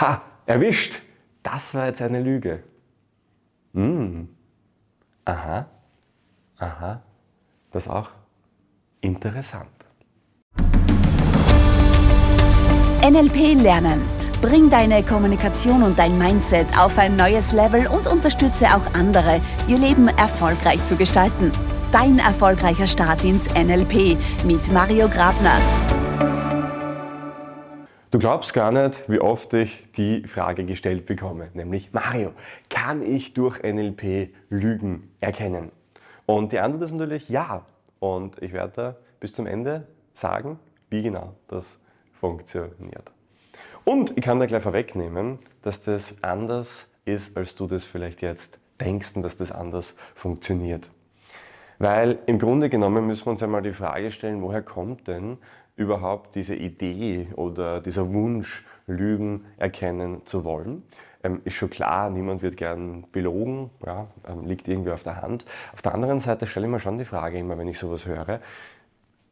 Ha, erwischt! Das war jetzt eine Lüge. Hm. Aha. Aha. Das auch interessant. NLP lernen. Bring deine Kommunikation und dein Mindset auf ein neues Level und unterstütze auch andere, ihr Leben erfolgreich zu gestalten. Dein erfolgreicher Start ins NLP mit Mario Grabner. Du glaubst gar nicht, wie oft ich die Frage gestellt bekomme, nämlich Mario, kann ich durch NLP Lügen erkennen? Und die Antwort ist natürlich ja. Und ich werde da bis zum Ende sagen, wie genau das funktioniert. Und ich kann da gleich vorwegnehmen, dass das anders ist, als du das vielleicht jetzt denkst und dass das anders funktioniert. Weil im Grunde genommen müssen wir uns einmal die Frage stellen, woher kommt denn überhaupt diese Idee oder dieser Wunsch, Lügen erkennen zu wollen. Ähm, ist schon klar, niemand wird gern belogen, ja, ähm, liegt irgendwie auf der Hand. Auf der anderen Seite stelle ich mir schon die Frage immer, wenn ich sowas höre,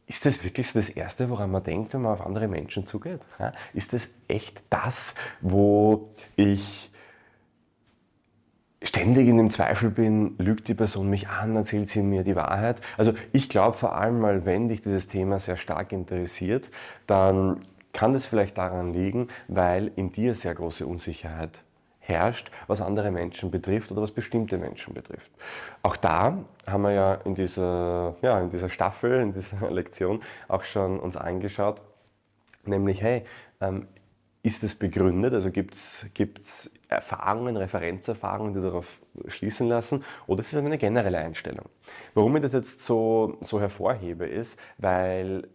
ist das wirklich so das Erste, woran man denkt, wenn man auf andere Menschen zugeht? Ja? Ist das echt das, wo ich ständig in dem Zweifel bin, lügt die Person mich an, erzählt sie mir die Wahrheit. Also ich glaube vor allem mal, wenn dich dieses Thema sehr stark interessiert, dann kann das vielleicht daran liegen, weil in dir sehr große Unsicherheit herrscht, was andere Menschen betrifft oder was bestimmte Menschen betrifft. Auch da haben wir ja in dieser, ja, in dieser Staffel, in dieser Lektion auch schon uns angeschaut, nämlich, hey, ähm, ist es begründet? Also gibt es Erfahrungen, Referenzerfahrungen, die darauf schließen lassen? Oder ist es eine generelle Einstellung? Warum ich das jetzt so, so hervorhebe, ist, weil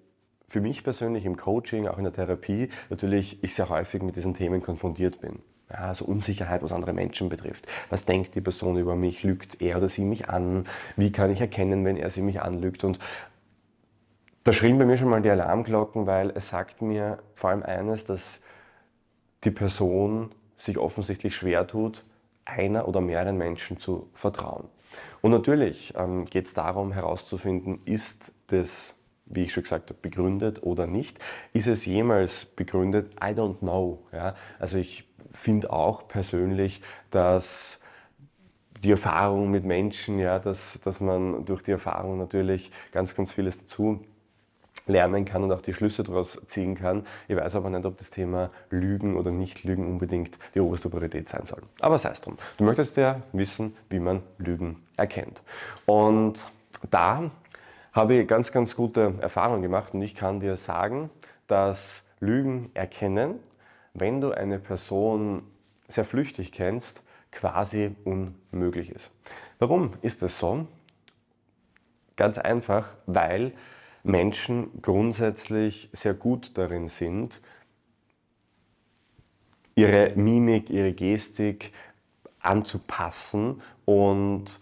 für mich persönlich im Coaching, auch in der Therapie, natürlich ich sehr häufig mit diesen Themen konfrontiert bin. Also Unsicherheit, was andere Menschen betrifft. Was denkt die Person über mich? Lügt er oder sie mich an? Wie kann ich erkennen, wenn er sie mich anlügt? Und da schrillen bei mir schon mal die Alarmglocken, weil es sagt mir vor allem eines, dass die Person sich offensichtlich schwer tut, einer oder mehreren Menschen zu vertrauen. Und natürlich ähm, geht es darum herauszufinden, ist das, wie ich schon gesagt habe, begründet oder nicht. Ist es jemals begründet? I don't know. Ja? Also ich finde auch persönlich, dass die Erfahrung mit Menschen, ja, dass, dass man durch die Erfahrung natürlich ganz, ganz vieles dazu lernen kann und auch die Schlüsse daraus ziehen kann. Ich weiß aber nicht, ob das Thema Lügen oder Nicht-Lügen unbedingt die oberste Priorität sein soll. Aber sei es drum. Du möchtest ja wissen, wie man Lügen erkennt. Und da habe ich ganz, ganz gute Erfahrungen gemacht und ich kann dir sagen, dass Lügen erkennen, wenn du eine Person sehr flüchtig kennst, quasi unmöglich ist. Warum ist das so? Ganz einfach, weil Menschen grundsätzlich sehr gut darin sind, ihre Mimik, ihre Gestik anzupassen und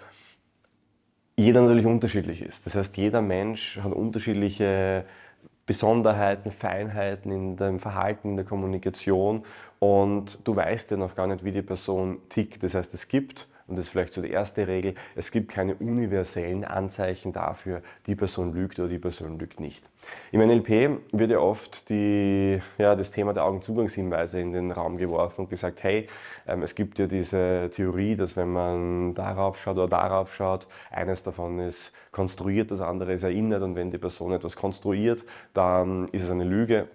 jeder natürlich unterschiedlich ist. Das heißt, jeder Mensch hat unterschiedliche Besonderheiten, Feinheiten in dem Verhalten, in der Kommunikation und du weißt ja noch gar nicht, wie die Person tickt. Das heißt, es gibt und das ist vielleicht so die erste Regel, es gibt keine universellen Anzeichen dafür, die Person lügt oder die Person lügt nicht. Im NLP wird ja oft die, ja, das Thema der Augenzugangshinweise in den Raum geworfen und gesagt, hey, ähm, es gibt ja diese Theorie, dass wenn man darauf schaut oder darauf schaut, eines davon ist konstruiert, das andere ist erinnert und wenn die Person etwas konstruiert, dann ist es eine Lüge.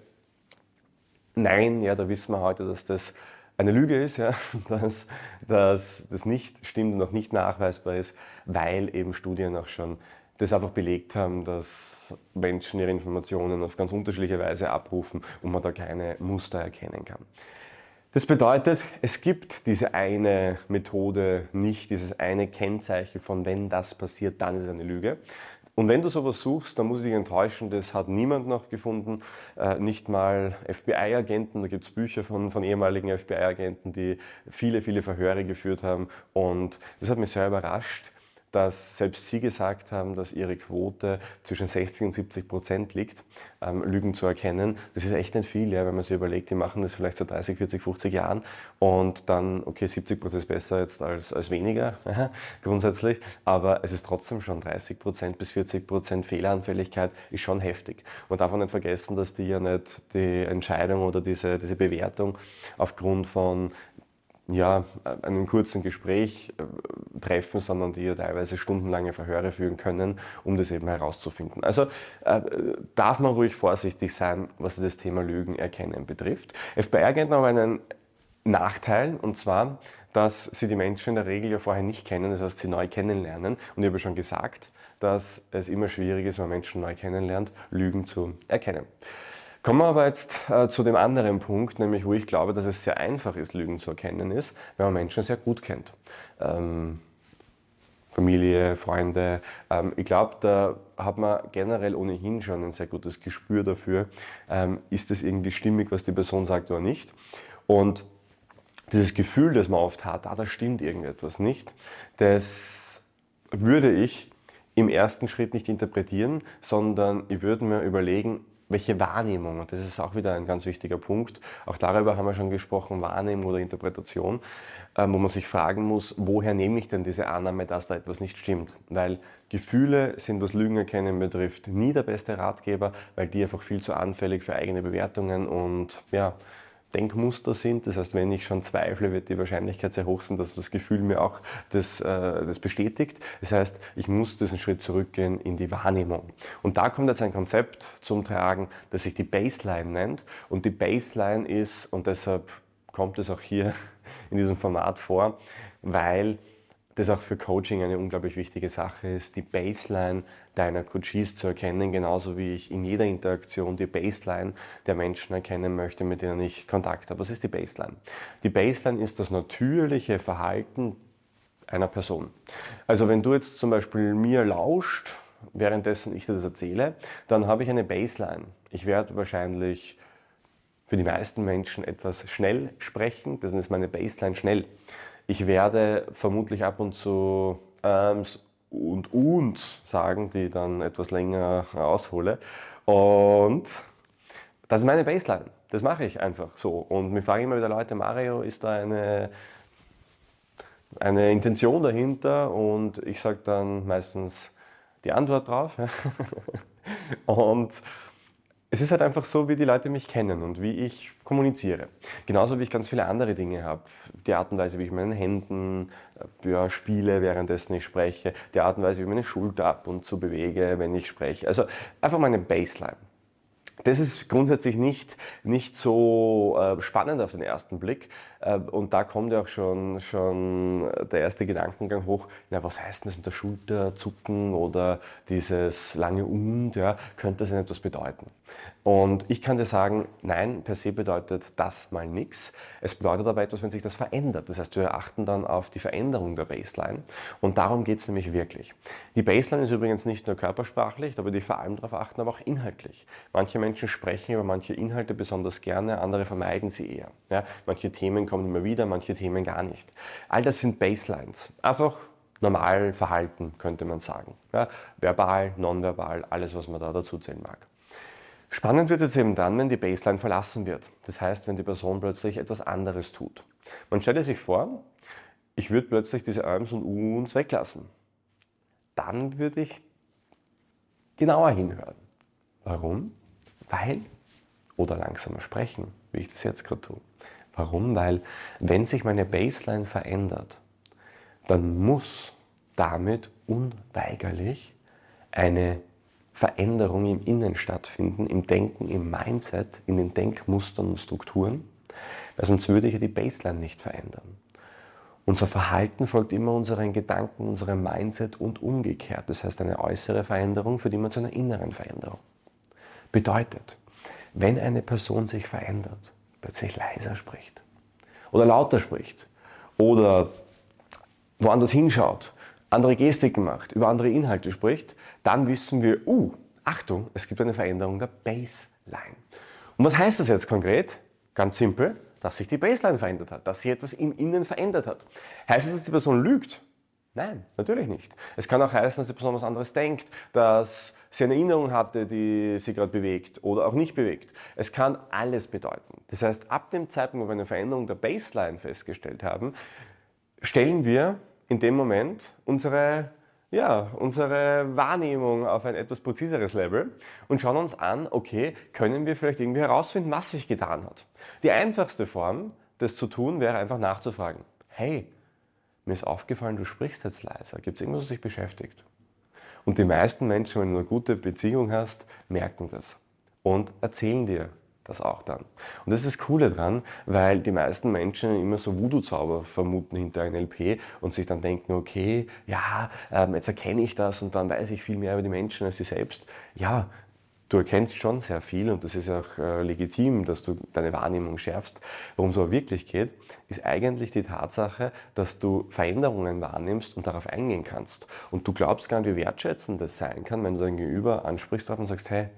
Nein, ja, da wissen wir heute, dass das eine Lüge ist, ja, dass, dass das nicht stimmt und auch nicht nachweisbar ist, weil eben Studien auch schon das einfach belegt haben, dass Menschen ihre Informationen auf ganz unterschiedliche Weise abrufen und man da keine Muster erkennen kann. Das bedeutet, es gibt diese eine Methode nicht, dieses eine Kennzeichen von wenn das passiert, dann ist es eine Lüge. Und wenn du sowas suchst, dann muss ich dich enttäuschen, das hat niemand noch gefunden, äh, nicht mal FBI-Agenten. Da gibt es Bücher von, von ehemaligen FBI-Agenten, die viele, viele Verhöre geführt haben. Und das hat mich sehr überrascht, dass selbst Sie gesagt haben, dass Ihre Quote zwischen 60 und 70 Prozent liegt, ähm, Lügen zu erkennen. Das ist echt nicht viel, ja, wenn man sich überlegt, die machen das vielleicht seit 30, 40, 50 Jahren und dann, okay, 70 Prozent ist besser jetzt als, als weniger, grundsätzlich, aber es ist trotzdem schon 30 Prozent bis 40 Prozent Fehleranfälligkeit, ist schon heftig. Man darf auch nicht vergessen, dass die ja nicht die Entscheidung oder diese, diese Bewertung aufgrund von ja, einem kurzen Gespräch äh, treffen, sondern die ja teilweise stundenlange Verhöre führen können, um das eben herauszufinden. Also äh, darf man ruhig vorsichtig sein, was das Thema Lügen erkennen betrifft. FBI-Agenten haben einen Nachteil, und zwar, dass sie die Menschen in der Regel ja vorher nicht kennen, das heißt, sie neu kennenlernen. Und ich habe schon gesagt, dass es immer schwierig ist, wenn man Menschen neu kennenlernt, Lügen zu erkennen. Kommen wir aber jetzt äh, zu dem anderen Punkt, nämlich wo ich glaube, dass es sehr einfach ist, Lügen zu erkennen ist, wenn man Menschen sehr gut kennt. Ähm, Familie, Freunde. Ähm, ich glaube, da hat man generell ohnehin schon ein sehr gutes Gespür dafür, ähm, ist es irgendwie stimmig, was die Person sagt oder nicht. Und dieses Gefühl, das man oft hat, ah, da stimmt irgendetwas nicht, das würde ich im ersten Schritt nicht interpretieren, sondern ich würde mir überlegen, welche Wahrnehmung, und das ist auch wieder ein ganz wichtiger Punkt, auch darüber haben wir schon gesprochen, Wahrnehmung oder Interpretation, ähm, wo man sich fragen muss, woher nehme ich denn diese Annahme, dass da etwas nicht stimmt? Weil Gefühle sind, was Lügen erkennen betrifft, nie der beste Ratgeber, weil die einfach viel zu anfällig für eigene Bewertungen und ja, Denkmuster sind. Das heißt, wenn ich schon zweifle, wird die Wahrscheinlichkeit sehr hoch sein, dass das Gefühl mir auch das, äh, das bestätigt. Das heißt, ich muss diesen Schritt zurückgehen in die Wahrnehmung. Und da kommt jetzt ein Konzept zum Tragen, das sich die Baseline nennt. Und die Baseline ist, und deshalb kommt es auch hier in diesem Format vor, weil das auch für Coaching eine unglaublich wichtige Sache ist, die Baseline deiner Coaches zu erkennen, genauso wie ich in jeder Interaktion die Baseline der Menschen erkennen möchte, mit denen ich Kontakt habe. Was ist die Baseline? Die Baseline ist das natürliche Verhalten einer Person. Also wenn du jetzt zum Beispiel mir lauscht, währenddessen ich dir das erzähle, dann habe ich eine Baseline. Ich werde wahrscheinlich für die meisten Menschen etwas schnell sprechen, das ist meine Baseline schnell. Ich werde vermutlich ab und zu ähm, und und sagen, die dann etwas länger aushole. Und das ist meine Baseline. Das mache ich einfach so. Und mir fragen immer wieder Leute, Mario, ist da eine, eine Intention dahinter? Und ich sage dann meistens die Antwort drauf. und es ist halt einfach so, wie die Leute mich kennen und wie ich kommuniziere. Genauso wie ich ganz viele andere Dinge habe. Die Art und Weise, wie ich mit meinen Händen äh, ja, spiele, währenddessen ich spreche. Die Art und Weise, wie ich meine Schulter ab und zu bewege, wenn ich spreche. Also einfach meine Baseline. Das ist grundsätzlich nicht, nicht so äh, spannend auf den ersten Blick. Äh, und da kommt ja auch schon, schon der erste Gedankengang hoch, na, was heißt denn das mit der Schulter zucken oder dieses lange Und, ja, könnte das denn etwas bedeuten? Und ich kann dir sagen, nein, per se bedeutet das mal nichts. Es bedeutet aber etwas, wenn sich das verändert. Das heißt, wir achten dann auf die Veränderung der Baseline. Und darum geht es nämlich wirklich. Die Baseline ist übrigens nicht nur körpersprachlich, aber die vor allem darauf achten, aber auch inhaltlich. Manche Menschen sprechen über manche Inhalte besonders gerne, andere vermeiden sie eher. Ja, manche Themen kommen immer wieder, manche Themen gar nicht. All das sind Baselines. Einfach normal Verhalten, könnte man sagen. Ja, verbal, nonverbal, alles, was man da dazu zählen mag. Spannend wird es eben dann, wenn die Baseline verlassen wird. Das heißt, wenn die Person plötzlich etwas anderes tut. Man stellt sich vor, ich würde plötzlich diese Arms und Uns weglassen. Dann würde ich genauer hinhören. Warum? Weil, oder langsamer sprechen, wie ich das jetzt gerade tue. Warum? Weil, wenn sich meine Baseline verändert, dann muss damit unweigerlich eine Veränderung im Innen stattfinden, im Denken, im Mindset, in den Denkmustern und Strukturen, weil sonst würde ich ja die Baseline nicht verändern. Unser Verhalten folgt immer unseren Gedanken, unserem Mindset und umgekehrt. Das heißt, eine äußere Veränderung führt immer zu einer inneren Veränderung. Bedeutet, wenn eine Person sich verändert, plötzlich leiser spricht oder lauter spricht oder woanders hinschaut andere Gestiken macht, über andere Inhalte spricht, dann wissen wir, uh, Achtung, es gibt eine Veränderung der Baseline. Und was heißt das jetzt konkret? Ganz simpel, dass sich die Baseline verändert hat, dass sich etwas im Innen verändert hat. Heißt es, dass die Person lügt? Nein, natürlich nicht. Es kann auch heißen, dass die Person was anderes denkt, dass sie eine Erinnerung hatte, die sie gerade bewegt oder auch nicht bewegt. Es kann alles bedeuten. Das heißt, ab dem Zeitpunkt, wo wir eine Veränderung der Baseline festgestellt haben, stellen wir in dem Moment unsere, ja, unsere Wahrnehmung auf ein etwas präziseres Level und schauen uns an, okay, können wir vielleicht irgendwie herausfinden, was sich getan hat. Die einfachste Form, das zu tun, wäre einfach nachzufragen. Hey, mir ist aufgefallen, du sprichst jetzt leiser. Gibt es irgendwas, was dich beschäftigt? Und die meisten Menschen, wenn du eine gute Beziehung hast, merken das und erzählen dir das auch dann. Und das ist das Coole dran, weil die meisten Menschen immer so Voodoo-Zauber vermuten hinter NLP und sich dann denken, okay, ja, ähm, jetzt erkenne ich das und dann weiß ich viel mehr über die Menschen als sie selbst. Ja, du erkennst schon sehr viel und das ist auch äh, legitim, dass du deine Wahrnehmung schärfst. Worum es aber wirklich geht, ist eigentlich die Tatsache, dass du Veränderungen wahrnimmst und darauf eingehen kannst. Und du glaubst gar nicht, wie wertschätzend das sein kann, wenn du dein Gegenüber ansprichst und sagst, hey,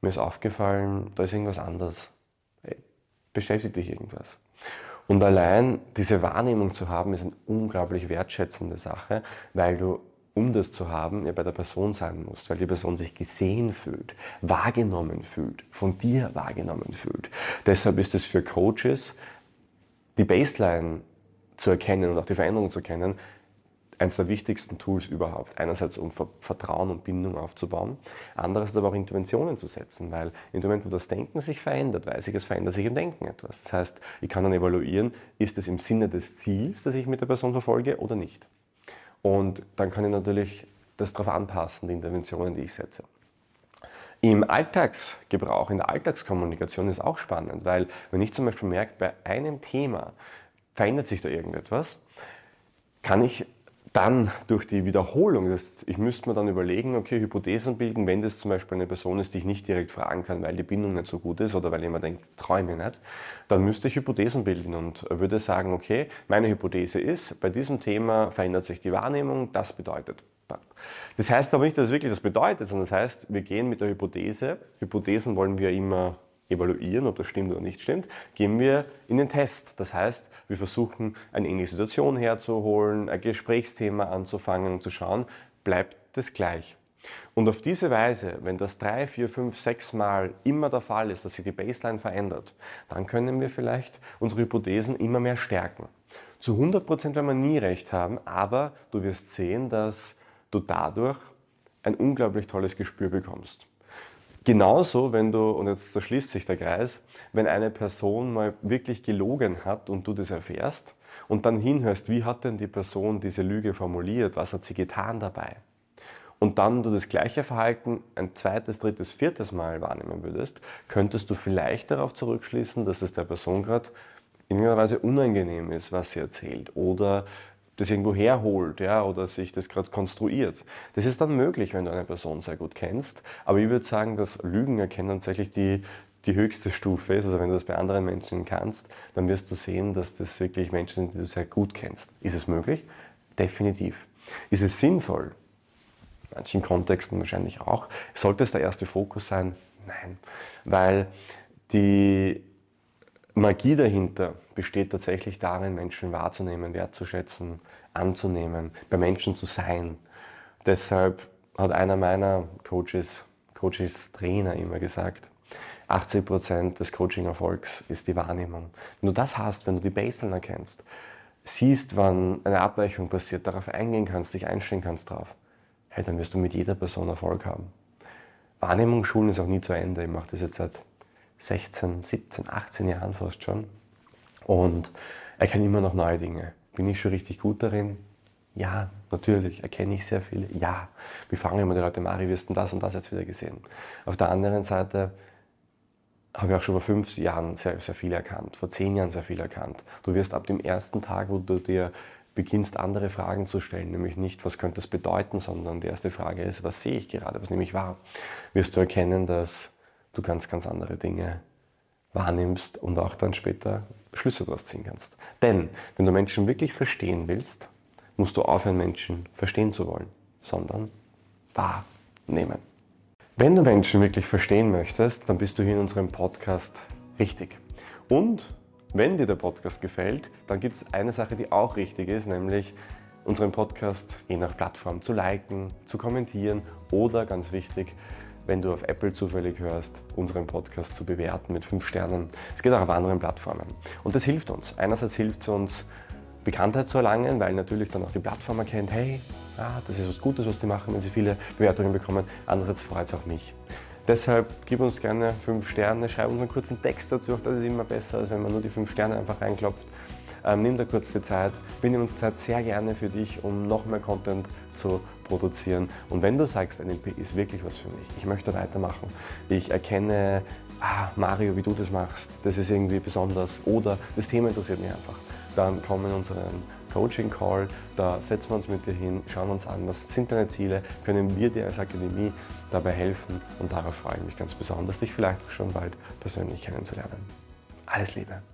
mir ist aufgefallen, da ist irgendwas anders. Hey, beschäftigt dich irgendwas. Und allein diese Wahrnehmung zu haben, ist eine unglaublich wertschätzende Sache, weil du um das zu haben, ja bei der Person sein musst, weil die Person sich gesehen fühlt, wahrgenommen fühlt, von dir wahrgenommen fühlt. Deshalb ist es für Coaches, die Baseline zu erkennen und auch die Veränderung zu erkennen, eines der wichtigsten Tools überhaupt. Einerseits, um Vertrauen und Bindung aufzubauen, andererseits aber auch Interventionen zu setzen, weil in dem Moment, wo das Denken sich verändert, weiß ich, es verändert sich im Denken etwas. Das heißt, ich kann dann evaluieren, ist es im Sinne des Ziels, das ich mit der Person verfolge oder nicht. Und dann kann ich natürlich das darauf anpassen, die Interventionen, die ich setze. Im Alltagsgebrauch, in der Alltagskommunikation ist auch spannend, weil wenn ich zum Beispiel merke, bei einem Thema verändert sich da irgendetwas, kann ich dann durch die Wiederholung, das, ich müsste mir dann überlegen, okay, Hypothesen bilden, wenn das zum Beispiel eine Person ist, die ich nicht direkt fragen kann, weil die Bindung nicht so gut ist oder weil jemand denkt, träume nicht, dann müsste ich Hypothesen bilden und würde sagen, okay, meine Hypothese ist, bei diesem Thema verändert sich die Wahrnehmung, das bedeutet. Das heißt aber nicht, dass es wirklich das bedeutet, sondern das heißt, wir gehen mit der Hypothese, Hypothesen wollen wir immer evaluieren, ob das stimmt oder nicht stimmt, gehen wir in den Test. Das heißt, wir versuchen, eine ähnliche Situation herzuholen, ein Gesprächsthema anzufangen und zu schauen, bleibt das gleich. Und auf diese Weise, wenn das drei, vier, fünf, sechs Mal immer der Fall ist, dass sich die Baseline verändert, dann können wir vielleicht unsere Hypothesen immer mehr stärken. Zu 100 Prozent werden wir nie recht haben, aber du wirst sehen, dass du dadurch ein unglaublich tolles Gespür bekommst. Genauso, wenn du, und jetzt da schließt sich der Kreis, wenn eine Person mal wirklich gelogen hat und du das erfährst und dann hinhörst, wie hat denn die Person diese Lüge formuliert, was hat sie getan dabei? Und dann du das gleiche Verhalten ein zweites, drittes, viertes Mal wahrnehmen würdest, könntest du vielleicht darauf zurückschließen, dass es der Person gerade in irgendeiner Weise unangenehm ist, was sie erzählt oder das irgendwo herholt ja, oder sich das gerade konstruiert. Das ist dann möglich, wenn du eine Person sehr gut kennst. Aber ich würde sagen, dass Lügen erkennen tatsächlich die, die höchste Stufe ist. Also wenn du das bei anderen Menschen kannst, dann wirst du sehen, dass das wirklich Menschen sind, die du sehr gut kennst. Ist es möglich? Definitiv. Ist es sinnvoll? In manchen Kontexten wahrscheinlich auch. Sollte es der erste Fokus sein? Nein. Weil die Magie dahinter besteht tatsächlich darin, Menschen wahrzunehmen, wertzuschätzen, anzunehmen, bei Menschen zu sein. Deshalb hat einer meiner Coaches, Coaches Trainer immer gesagt, 80 Prozent des Coaching-Erfolgs ist die Wahrnehmung. Wenn du das hast, wenn du die Baseline erkennst, siehst, wann eine Abweichung passiert, darauf eingehen kannst, dich einstellen kannst drauf, hey, dann wirst du mit jeder Person Erfolg haben. Wahrnehmungsschulen ist auch nie zu Ende. Ich mache das jetzt seit 16, 17, 18 Jahren fast schon. Und erkenne immer noch neue Dinge. Bin ich schon richtig gut darin? Ja, natürlich. Erkenne ich sehr viele? Ja. Wie fragen immer die Leute, Mari, wirst du das und das jetzt wieder gesehen? Auf der anderen Seite habe ich auch schon vor fünf Jahren sehr, sehr viel erkannt, vor zehn Jahren sehr viel erkannt. Du wirst ab dem ersten Tag, wo du dir beginnst, andere Fragen zu stellen, nämlich nicht, was könnte das bedeuten, sondern die erste Frage ist, was sehe ich gerade, was nehme ich wahr, wirst du erkennen, dass du ganz, ganz andere Dinge wahrnimmst und auch dann später Schlüsse daraus ziehen kannst. Denn wenn du Menschen wirklich verstehen willst, musst du aufhören, Menschen verstehen zu wollen, sondern wahrnehmen. Wenn du Menschen wirklich verstehen möchtest, dann bist du hier in unserem Podcast richtig. Und wenn dir der Podcast gefällt, dann gibt es eine Sache, die auch richtig ist, nämlich unseren Podcast je nach Plattform zu liken, zu kommentieren oder ganz wichtig, wenn du auf Apple zufällig hörst, unseren Podcast zu bewerten mit fünf Sternen. Es geht auch auf anderen Plattformen. Und das hilft uns. Einerseits hilft es uns, Bekanntheit zu erlangen, weil natürlich dann auch die Plattform erkennt, hey, ah, das ist was Gutes, was die machen, wenn sie viele Bewertungen bekommen. Andererseits freut es auch mich. Deshalb gib uns gerne fünf Sterne, schreib uns einen kurzen Text dazu, auch das ist immer besser, als wenn man nur die fünf Sterne einfach reinklopft. Ähm, nimm da kurz die Zeit. Wir nehmen uns Zeit sehr gerne für dich, um noch mehr Content zu produzieren. Und wenn du sagst, NLP ist wirklich was für mich, ich möchte weitermachen, ich erkenne, ah, Mario, wie du das machst, das ist irgendwie besonders oder das Thema interessiert mich einfach, dann komm in unseren Coaching Call, da setzen wir uns mit dir hin, schauen uns an, was sind deine Ziele, können wir dir als Akademie dabei helfen und darauf freue ich mich ganz besonders, dich vielleicht schon bald persönlich kennenzulernen. Alles Liebe!